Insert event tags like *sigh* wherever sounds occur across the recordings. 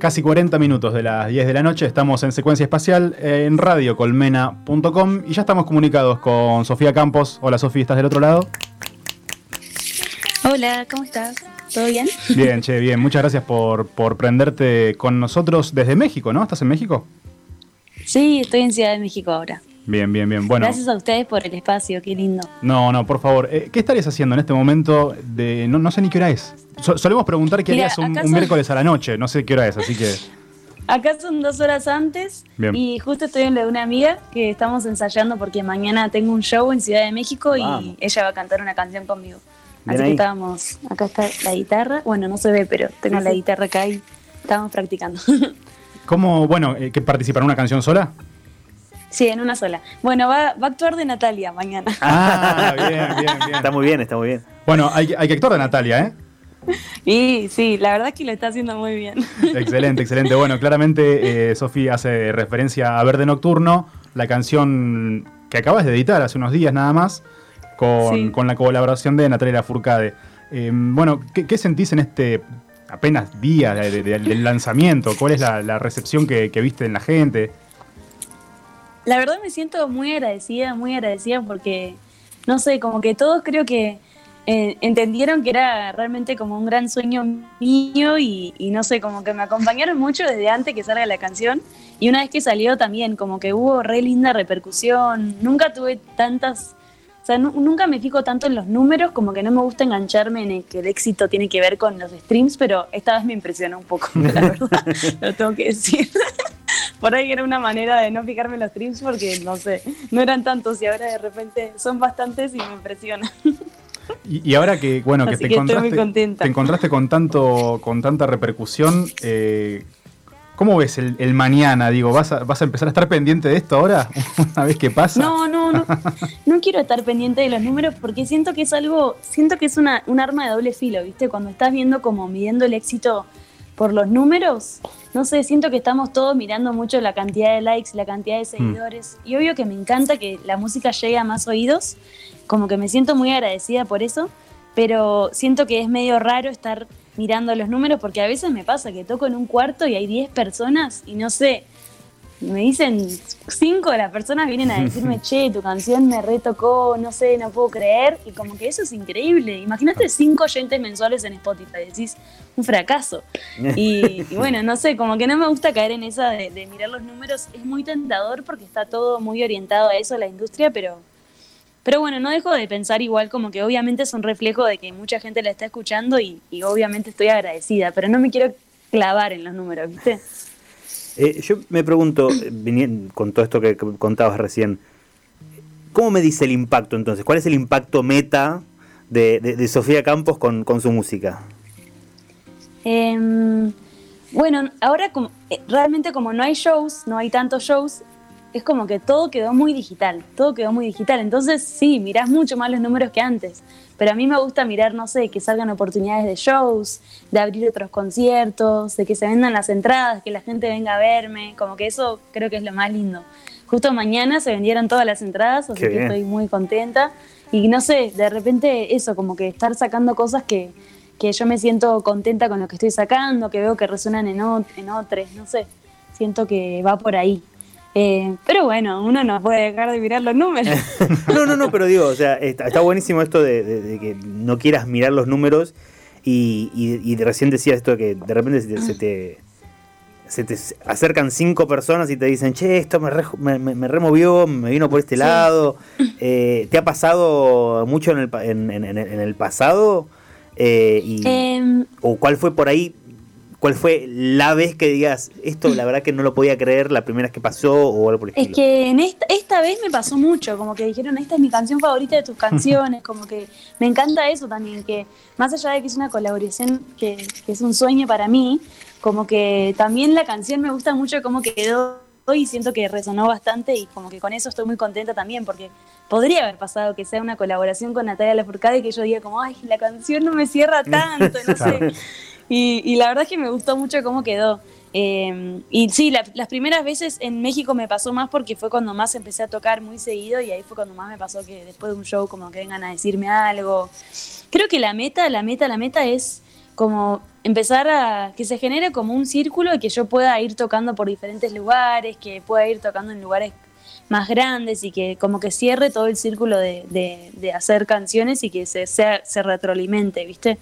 Casi 40 minutos de las 10 de la noche, estamos en secuencia espacial en radiocolmena.com y ya estamos comunicados con Sofía Campos. Hola Sofía, ¿estás del otro lado? Hola, ¿cómo estás? ¿Todo bien? Bien, che, bien. Muchas gracias por, por prenderte con nosotros desde México, ¿no? ¿Estás en México? Sí, estoy en Ciudad de México ahora. Bien, bien, bien. Bueno. Gracias a ustedes por el espacio, qué lindo. No, no, por favor. Eh, ¿Qué estarías haciendo en este momento de. No, no sé ni qué hora es. solemos preguntar qué harías un, miércoles a la noche. No sé qué hora es, así que. Acá son dos horas antes y justo estoy en la de una amiga que estamos ensayando porque mañana tengo un show en Ciudad de México y ella va a cantar una canción conmigo. Así que estábamos, acá está la guitarra, bueno, no se ve, pero tengo la guitarra acá y estábamos practicando. *laughs* ¿Cómo, bueno, eh, que participar en una canción sola? Sí, en una sola. Bueno, va, va, a actuar de Natalia mañana. Ah, *laughs* bien, bien, bien. Está muy bien, está muy bien. Bueno, hay, hay que actuar de Natalia, ¿eh? Y sí, la verdad es que lo está haciendo muy bien. Excelente, excelente. Bueno, claramente eh, Sofía hace referencia a Verde Nocturno, la canción que acabas de editar hace unos días nada más con, la colaboración de Natalia Furcade. Em, bueno, ¿qué, sentís en este apenas día del lanzamiento? ¿Cuál es la, recepción que, viste en la gente? La verdad me siento muy agradecida, muy agradecida porque, no sé, como que todos creo que eh, entendieron que era realmente como un gran sueño mío y, no sé, como que me acompañaron mucho desde antes que salga la canción y una vez que salió también, como que hubo re linda repercusión, nunca tuve tantas o sea, nunca me fijo tanto en los números, como que no me gusta engancharme en el que el éxito tiene que ver con los streams, pero esta vez me impresionó un poco, *laughs* la verdad, lo tengo que decir. Por ahí era una manera de no fijarme en los streams porque, no sé, no eran tantos y ahora de repente son bastantes y me impresiona. Y, ahora que, bueno, que, te, encontraste, te encontraste con tanto, con tanta repercusión, eh, ¿Cómo ves el, mañana? Digo, ¿vas a, ¿vas a empezar a estar pendiente de esto ahora? *laughs* Una vez que pasa. No, no, no. No quiero estar pendiente de los números porque siento que es algo, siento que es una, un arma de doble filo, ¿viste? Cuando estás viendo como midiendo el éxito por los números, no sé, siento que estamos todos mirando mucho la cantidad de likes, la cantidad de mm. seguidores. Y obvio que me encanta que la música llegue a más oídos, como que me siento muy agradecida por eso, pero siento que es medio raro estar mirando los números, porque a veces me pasa que toco en un cuarto y hay 10 personas y no sé, me dicen, cinco de las personas vienen a decirme, *laughs* che, tu canción me retocó, no sé, no puedo creer, y como que eso es increíble. Imagínate cinco oyentes mensuales en Spotify, decís, un fracaso. Y, bueno, no sé, como que no me gusta caer en esa de, de mirar los números, es muy tentador porque está todo muy orientado a eso, la industria, pero pero bueno, no dejo de pensar igual como que obviamente es un reflejo de que mucha gente la está escuchando y, obviamente estoy agradecida, pero no me quiero clavar en los números, ¿viste? Eh, yo me pregunto, eh, con todo esto que contabas recién, ¿cómo me dice el impacto entonces? ¿Cuál es el impacto meta de, Sofía Campos con, su música? Em, bueno, ahora como, eh, realmente como no hay shows, no hay tantos shows, es como que todo quedó muy digital, todo quedó muy digital. Entonces, sí, mirás mucho más los números que antes. Pero a mí me gusta mirar, no sé, que salgan oportunidades de shows, de abrir otros conciertos, de que se vendan las entradas, que la gente venga a verme. Como que eso creo que es lo más lindo. Justo mañana se vendieron todas las entradas, así que estoy muy contenta. Y no sé, de repente eso, como que estar sacando cosas que, que yo me siento contenta con lo que estoy sacando, que veo que resuenan en, en otros, no sé. Siento que va por ahí. Eh, pero bueno, uno no puede dejar de mirar los números. *laughs* no, no, no, pero digo, o sea, está, buenísimo esto de, que no quieras mirar los números y, y, recién decía esto de que de repente se te, se te, acercan cinco personas y te dicen, che, esto me, me, removió, me vino por este lado. Eh, ¿Te ha pasado mucho en el, en, en, en el pasado? Eh, y, em, ¿O cuál fue por ahí ¿Cuál fue la vez que digas, esto la verdad que no lo podía creer la primera vez que pasó o algo por el Es que en esta, esta vez me pasó mucho, como que dijeron, esta es mi canción favorita de tus *laughs* canciones, como que me encanta eso también, que más allá de que es una colaboración que, es un sueño para mí, como que también la canción me gusta mucho cómo quedó y siento que resonó bastante y como que con eso estoy muy contenta también porque podría haber pasado que sea una colaboración con Natalia Lafourcade y que yo diga como, ay, la canción no me cierra *laughs* tanto, no sé. Y, la verdad es que me gustó mucho cómo quedó. Em, y sí, las primeras veces en México me pasó más porque fue cuando más empecé a tocar muy seguido y ahí fue cuando más me pasó que después de un show como que vengan a decirme algo. Creo que la meta, la meta, la meta es como empezar a que se genere como un círculo y que yo pueda ir tocando por diferentes lugares, que pueda ir tocando en lugares más grandes y que como que cierre todo el círculo de, de, hacer canciones y que se, sea, se retroalimente, ¿viste?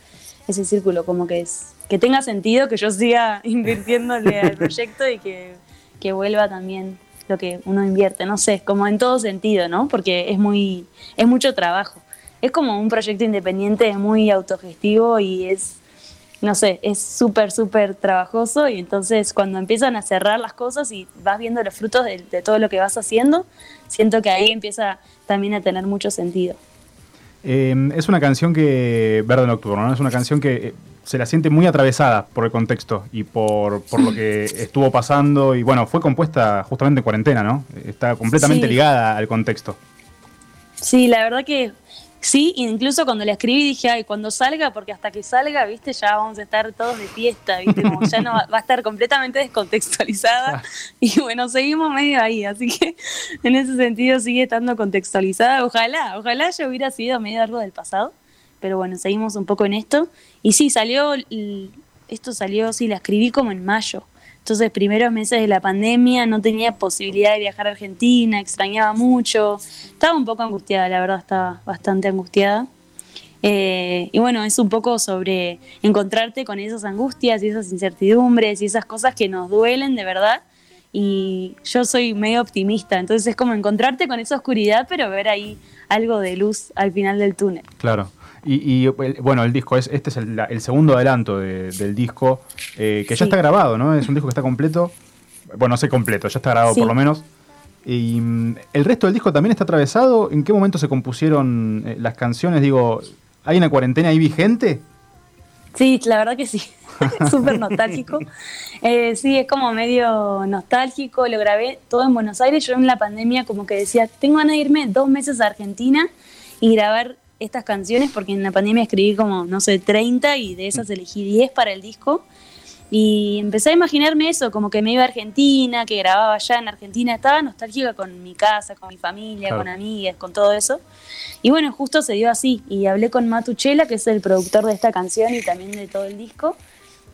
Ese círculo, como que es que tenga sentido, que yo siga *laughs* invirtiéndole al *laughs* proyecto y que, que vuelva también lo que uno invierte, no sé, como en todo sentido, ¿no? Porque es muy, es mucho trabajo. Es como un proyecto independiente, es muy autogestivo y es, no sé, es súper, súper trabajoso y entonces cuando empiezan a cerrar las cosas y vas viendo los frutos de, todo lo que vas haciendo, siento que ahí empieza también a tener mucho sentido. Em, es una canción que, Verde Nocturno, ¿no? es una canción que eh, se la siente muy atravesada por el contexto y por, lo que *laughs* estuvo pasando. Y bueno, fue compuesta justamente en cuarentena, ¿no? Está completamente ligada al contexto. Sí, la verdad que sí, incluso cuando la escribí dije, ay, cuando salga, porque hasta que salga, viste, ya vamos a estar todos de fiesta, viste, como ya no va, a estar completamente descontextualizada. *laughs* *laughs* Y bueno, seguimos medio ahí, así que en ese sentido sigue estando contextualizada. Ojalá, ojalá yo hubiera sido medio algo del pasado pero bueno, seguimos un poco en esto. Y sí, salió, esto salió, sí, la escribí como en mayo. Entonces, primeros meses de la pandemia, no tenía posibilidad de viajar a Argentina, extrañaba mucho. Estaba un poco angustiada, la verdad, estaba bastante angustiada. Eh, y bueno, es un poco sobre encontrarte con esas angustias y esas incertidumbres y esas cosas que nos duelen de verdad. Y yo soy medio optimista, entonces es como encontrarte con esa oscuridad, pero ver ahí algo de luz al final del túnel. Claro. Y, bueno, el disco, es, este es el, segundo adelanto del disco, eh, que ya está grabado, ¿no? Es un disco que está completo. Bueno, no sé completo, ya está grabado por lo menos. Y mm, el resto del disco también está atravesado. ¿En qué momento se compusieron eh, las canciones? Digo, ¿hay una cuarentena ahí vigente? Sí, la verdad que sí. *laughs* Súper nostálgico. Eh, sí, es como medio nostálgico. Lo grabé todo en Buenos Aires. Yo en la pandemia como que decía, tengo ganas de irme dos meses a Argentina y grabar estas canciones porque en la pandemia escribí como, no sé, 30 y de esas elegí 10 para el disco. Y empecé a imaginarme eso, como que me iba a Argentina, que grababa allá en Argentina, estaba nostálgica con mi casa, con mi familia, con amigas, con todo eso. Y bueno, justo se dio así. Y hablé con Matuchela, que es el productor de esta canción y también de todo el disco.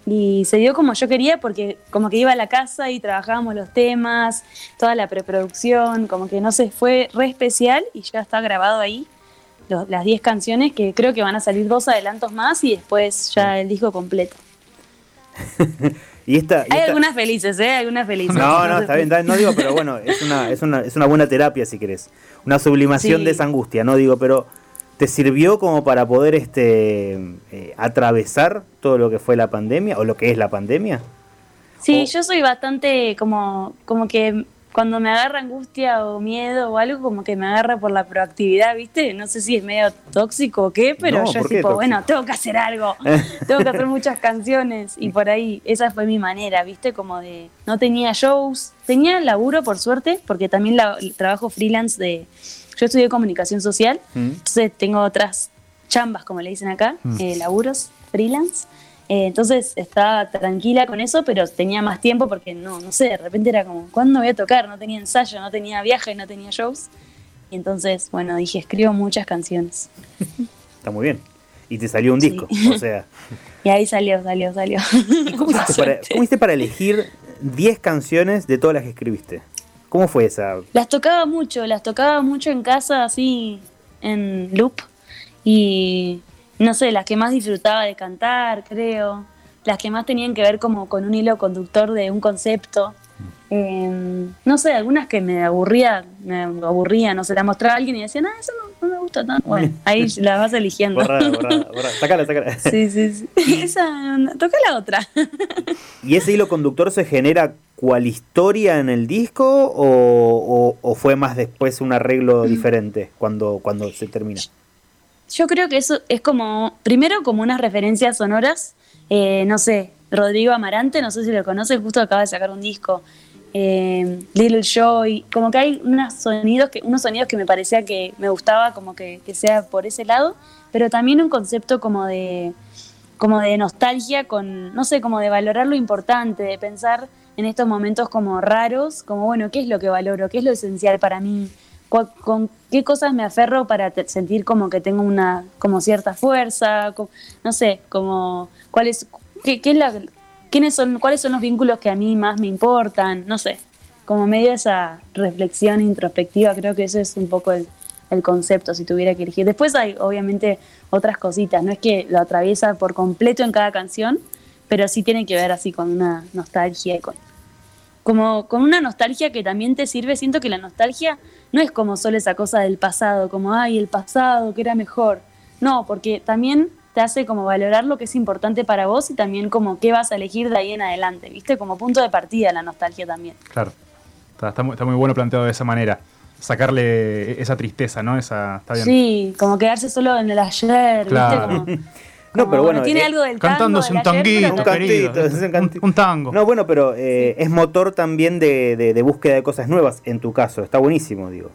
Y se dio como yo quería porque como que iba a la casa y trabajábamos los temas, toda la preproducción, como que no sé, fue re especial y ya está grabado ahí las 10 canciones que creo que van a salir dos adelantos más y después ya el disco completo. *laughs* y esta, Hay algunas felices, ¿eh? Algunas felices. No, no, está bien, no digo, pero bueno, es una, es una, es una buena terapia si querés. Una sublimación de esa angustia, no digo, pero ¿te sirvió como para poder este eh, atravesar todo lo que fue la pandemia o lo que es la pandemia? Sí, yo soy bastante como, como que cuando me agarra angustia o miedo o algo, como que me agarra por la proactividad, ¿viste? No sé si es medio tóxico o qué, pero yo tipo, bueno, tengo que hacer algo, *laughs* tengo que hacer muchas canciones y por ahí esa fue mi manera, ¿viste? Como de, no tenía shows, tenía laburo por suerte, porque también la, trabajo freelance de, yo estudié comunicación social, mm. entonces tengo otras chambas, como le dicen acá, mm. eh, laburos freelance. Eh, entonces estaba tranquila con eso, pero tenía más tiempo porque no, no sé, de repente era como, ¿cuándo voy a tocar? No tenía ensayo, no tenía viaje, no tenía shows. Y entonces, bueno, dije, escribo muchas canciones. Está muy bien. Y te salió un disco, o sea. *laughs* y ahí salió, salió, salió. *laughs* ¿Cómo hiciste, para, elegir 10 canciones de todas las que escribiste? ¿Cómo fue esa? Las tocaba mucho, las tocaba mucho en casa, así, en loop. Y no sé, las que más disfrutaba de cantar, creo, las que más tenían que ver como con un hilo conductor de un concepto. Em, no sé, algunas que me aburría, me aburrían, no sé, la mostraba a alguien y decían, ah, eso no, me gusta tanto. Bueno, *laughs* ahí las vas eligiendo. Borra, borra, borra. *laughs* Sácala, sácala. Sí, sí, sí. *laughs* Esa, toca la otra. ¿Y ese hilo conductor se genera cual historia en el disco o, o fue más después un arreglo diferente cuando, cuando se termina? Yo creo que eso es como, primero como unas referencias sonoras, eh, no sé, Rodrigo Amarante, no sé si lo conoces, justo acaba de sacar un disco, eh, Little Joy, como que hay unos sonidos que, unos sonidos que me parecía que me gustaba como que, sea por ese lado, pero también un concepto como de, como de nostalgia, con, no sé, como de valorar lo importante, de pensar en estos momentos como raros, como bueno, ¿qué es lo que valoro? ¿Qué es lo esencial para mí? Con qué cosas me aferro para sentir como que tengo una, como cierta fuerza, no sé, como cuál es, qué, es la, quiénes son, cuáles son los vínculos que a mí más me importan, no sé, como medio esa reflexión introspectiva, creo que eso es un poco el, el concepto, si tuviera que elegir. Después hay obviamente otras cositas, no es que lo atraviesa por completo en cada canción, pero sí tiene que ver así con una nostalgia y con, como con una nostalgia que también te sirve. Siento que la nostalgia no es como solo esa cosa del pasado, como, ay, el pasado, que era mejor. No, porque también te hace como valorar lo que es importante para vos y también como qué vas a elegir de ahí en adelante, ¿viste? Como punto de partida la nostalgia también. Claro, está, muy, está muy bueno planteado de esa manera sacarle esa tristeza, ¿no? Esa, está bien. Sí, como quedarse solo en el ayer, claro. ¿viste? *laughs* no, pero bueno. Tiene eh, algo del cantándose un tanguito, un, cantito, un, tango. No, bueno, pero eh, es motor también de, de, búsqueda de cosas nuevas en tu caso. Está buenísimo, digo.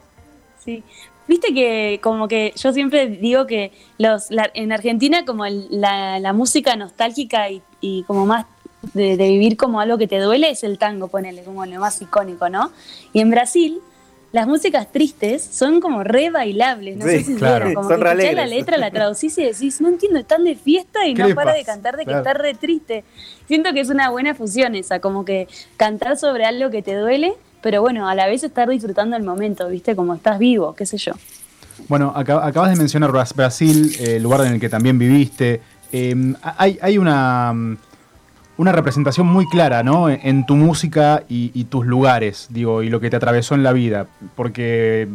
Sí. Viste que como que yo siempre digo que los en Argentina como la, la, música nostálgica y, y como más de, de, vivir como algo que te duele es el tango, ponele, como lo más icónico, ¿no? Y en Brasil las músicas tristes son como re bailables, no sé si claro. como que la letra, la traducís y decís, no entiendo, están de fiesta y no para de cantar de que está re triste. Siento que es una buena fusión esa, como que cantar sobre algo que te duele, pero bueno, a la vez estar disfrutando el momento, ¿viste? Como estás vivo, qué sé yo. Bueno, acabas de mencionar Brasil, el lugar en el que también viviste. Em, hay, hay una una representación muy clara, ¿no? En, tu música y, tus lugares, digo, y lo que te atravesó en la vida. Porque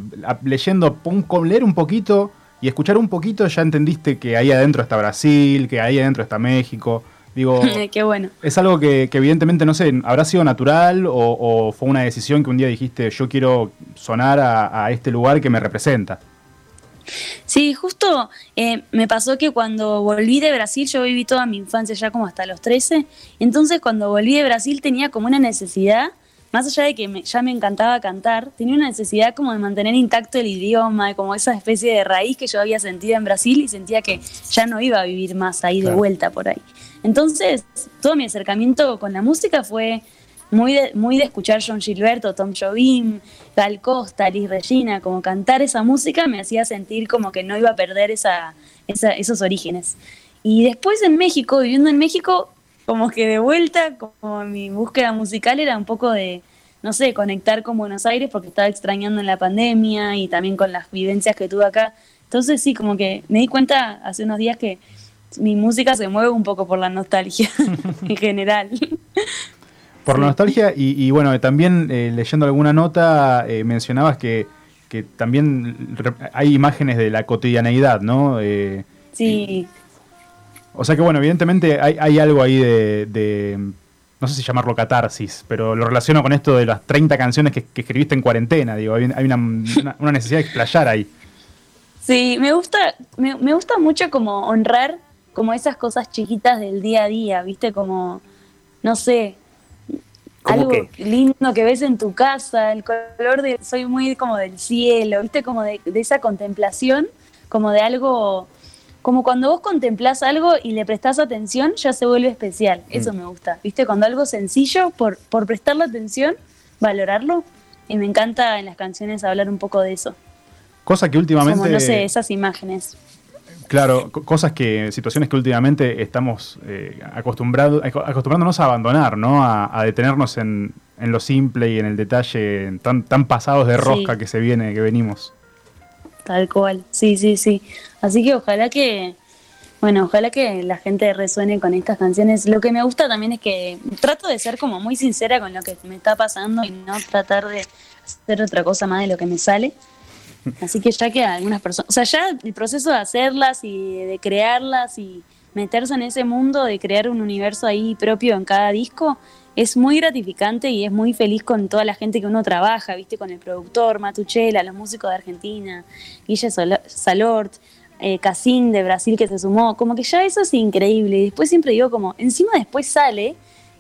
leyendo, leer un poquito y escuchar un poquito ya entendiste que ahí adentro está Brasil, que ahí adentro está México. Digo, *laughs* Qué bueno. Es algo que, evidentemente, no sé, habrá sido natural o, fue una decisión que un día dijiste, yo quiero sonar a este lugar que me representa. Sí, justo eh, me pasó que cuando volví de Brasil, yo viví toda mi infancia ya como hasta los 13, entonces cuando volví de Brasil tenía como una necesidad, más allá de que ya me encantaba cantar, tenía una necesidad como de mantener intacto el idioma, como esa especie de raíz que yo había sentido en Brasil y sentía que ya no iba a vivir más ahí de vuelta por ahí. Entonces, todo mi acercamiento con la música fue muy de, muy de escuchar John Gilberto, Tom Jobim, Gal Costa, Liz Regina, como cantar esa música me hacía sentir como que no iba a perder esa, esos orígenes. Y después en México, viviendo en México, como que de vuelta, como mi búsqueda musical era un poco de, no sé, conectar con Buenos Aires porque estaba extrañando en la pandemia y también con las vivencias que tuve acá. Entonces sí, como que me di cuenta hace unos días que mi música se mueve un poco por la nostalgia *laughs* en general. Por la nostalgia y, bueno, también eh, leyendo alguna nota eh, mencionabas que, también hay imágenes de la cotidianeidad, ¿no? Eh, sí. O sea que bueno, evidentemente hay, algo ahí de, no sé si llamarlo catarsis, pero lo relaciono con esto de las 30 canciones que, escribiste en cuarentena, digo, hay, una, necesidad de explayar ahí. Sí, me gusta, me, me gusta mucho como honrar como esas cosas chiquitas del día a día, ¿viste? Como, no sé, algo lindo que ves en tu casa, el color de, soy muy como del cielo, viste, como de, esa contemplación, como de algo, como cuando vos contemplás algo y le prestás atención, ya se vuelve especial, mm. eso me gusta, viste, cuando algo sencillo, por, por prestarle atención, valorarlo, y me encanta en las canciones hablar un poco de eso. Cosa que últimamente... Como, no sé, esas imágenes. Claro, cosas que, situaciones que últimamente estamos eh, acostumbrados, acostumbrándonos a abandonar, ¿no? A, detenernos en, lo simple y en el detalle tan, tan pasados de rosca que se viene, que venimos. Tal cual, sí, sí, sí. Así que ojalá que, bueno, ojalá que la gente resuene con estas canciones. Lo que me gusta también es que trato de ser como muy sincera con lo que me está pasando y no tratar de hacer otra cosa más de lo que me sale. Así que ya que algunas personas, o sea, ya el proceso de hacerlas y de crearlas y meterse en ese mundo de crear un universo ahí propio en cada disco es muy gratificante y es muy feliz con toda la gente que uno trabaja, viste, con el productor, Matuchela, los músicos de Argentina, Guille Salort, eh, de Brasil que se sumó, como que ya eso es increíble. Y después siempre digo como, encima después sale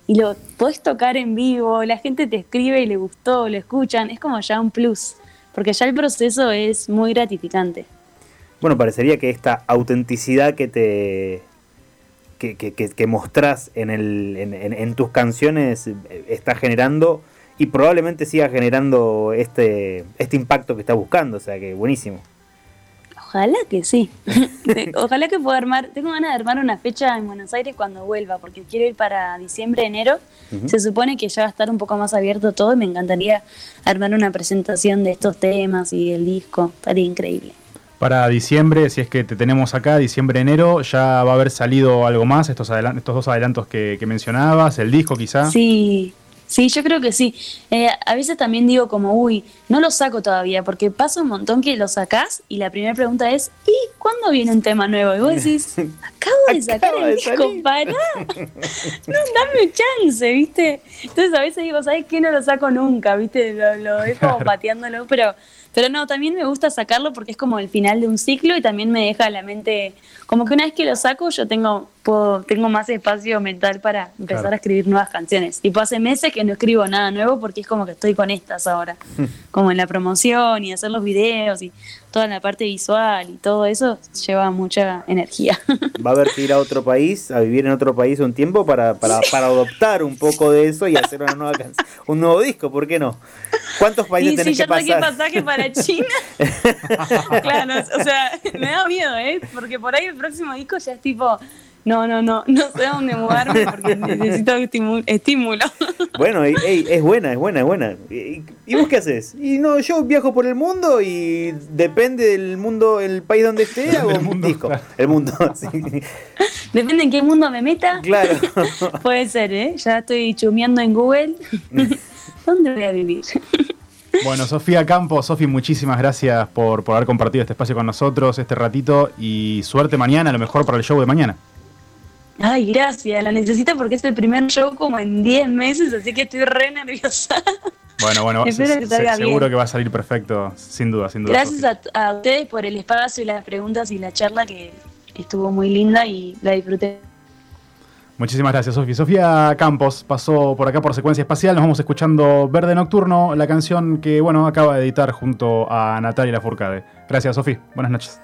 y lo podés tocar en vivo, la gente te escribe y le gustó, lo escuchan, es como ya un plus porque ya el proceso es muy gratificante. Bueno, parecería que esta autenticidad que te que, que, mostrás en, el, en, tus canciones está generando y probablemente siga generando este, este impacto que está buscando, o sea que buenísimo. Ojalá que sí. *laughs* Ojalá que pueda armar. Tengo ganas de armar una fecha en Buenos Aires cuando vuelva, porque quiero ir para diciembre, enero. Se supone que ya va a estar un poco más abierto todo y me encantaría armar una presentación de estos temas y el disco. Estaría increíble. Para diciembre, si es que te tenemos acá, diciembre, enero, ya va a haber salido algo más, estos, estos dos adelantos que, que mencionabas, el disco quizá. Sí, Sí, yo creo que sí. Eh, a veces también digo como, uy, no lo saco todavía, porque pasa un montón que lo sacás y la primera pregunta es, ¿y cuándo viene un tema nuevo? Y vos decís, *laughs* acabo de sacar el disco, *laughs* pará, no, dame chance, ¿viste? Entonces a veces digo, ¿sabes qué? No lo saco nunca, ¿viste? Lo, lo dejo *laughs* pateándolo, pero pero no, también me gusta sacarlo porque es como el final de un ciclo y también me deja la mente, como que una vez que lo saco yo tengo, puedo, tengo más espacio mental para empezar a escribir nuevas canciones. Tipo hace meses que no escribo nada nuevo porque es como que estoy con estas ahora, como en la promoción y hacer los videos y toda la parte visual y todo eso lleva mucha energía. *laughs* Va a haber que ir a otro país, a vivir en otro país un tiempo para, para, para adoptar un poco de eso y hacer una nueva un nuevo disco, ¿por qué no? ¿Cuántos países y tenés si que pasar? pasaje para China. *laughs* claro, o sea, me da miedo, ¿eh? Porque por ahí el próximo disco ya es tipo no, no, no, no sé a dónde mudarme porque *laughs* necesito estímulo. *laughs* Bueno, es buena, es buena, es buena. ¿Y vos qué haces? Y no, yo viajo por el mundo y depende del mundo, el país donde esté, *laughs* hago un disco. El mundo, sí. Depende en qué mundo me meta. Claro. Puede ser, ¿eh? Ya estoy chumeando en Google. ¿Dónde voy a vivir? Bueno, Sofía Campos, Sofi, muchísimas gracias por, por haber compartido este espacio con nosotros, este ratito, y suerte mañana, a lo mejor para el show de mañana. Ay, gracias, la necesito porque es el primer show como en 10 meses, así que estoy re nerviosa. Bueno, bueno, *laughs* seguro que va a salir perfecto, sin duda, sin duda. Gracias a, ustedes por el espacio y las preguntas y la charla que estuvo muy linda y la disfruté. Muchísimas gracias, Sofía. Sofía Campos pasó por acá por Secuencia Espacial. Nos vamos escuchando Verde Nocturno, la canción que, bueno, acaba de editar junto a Natalia Lafourcade. Gracias, Sofía. Buenas noches.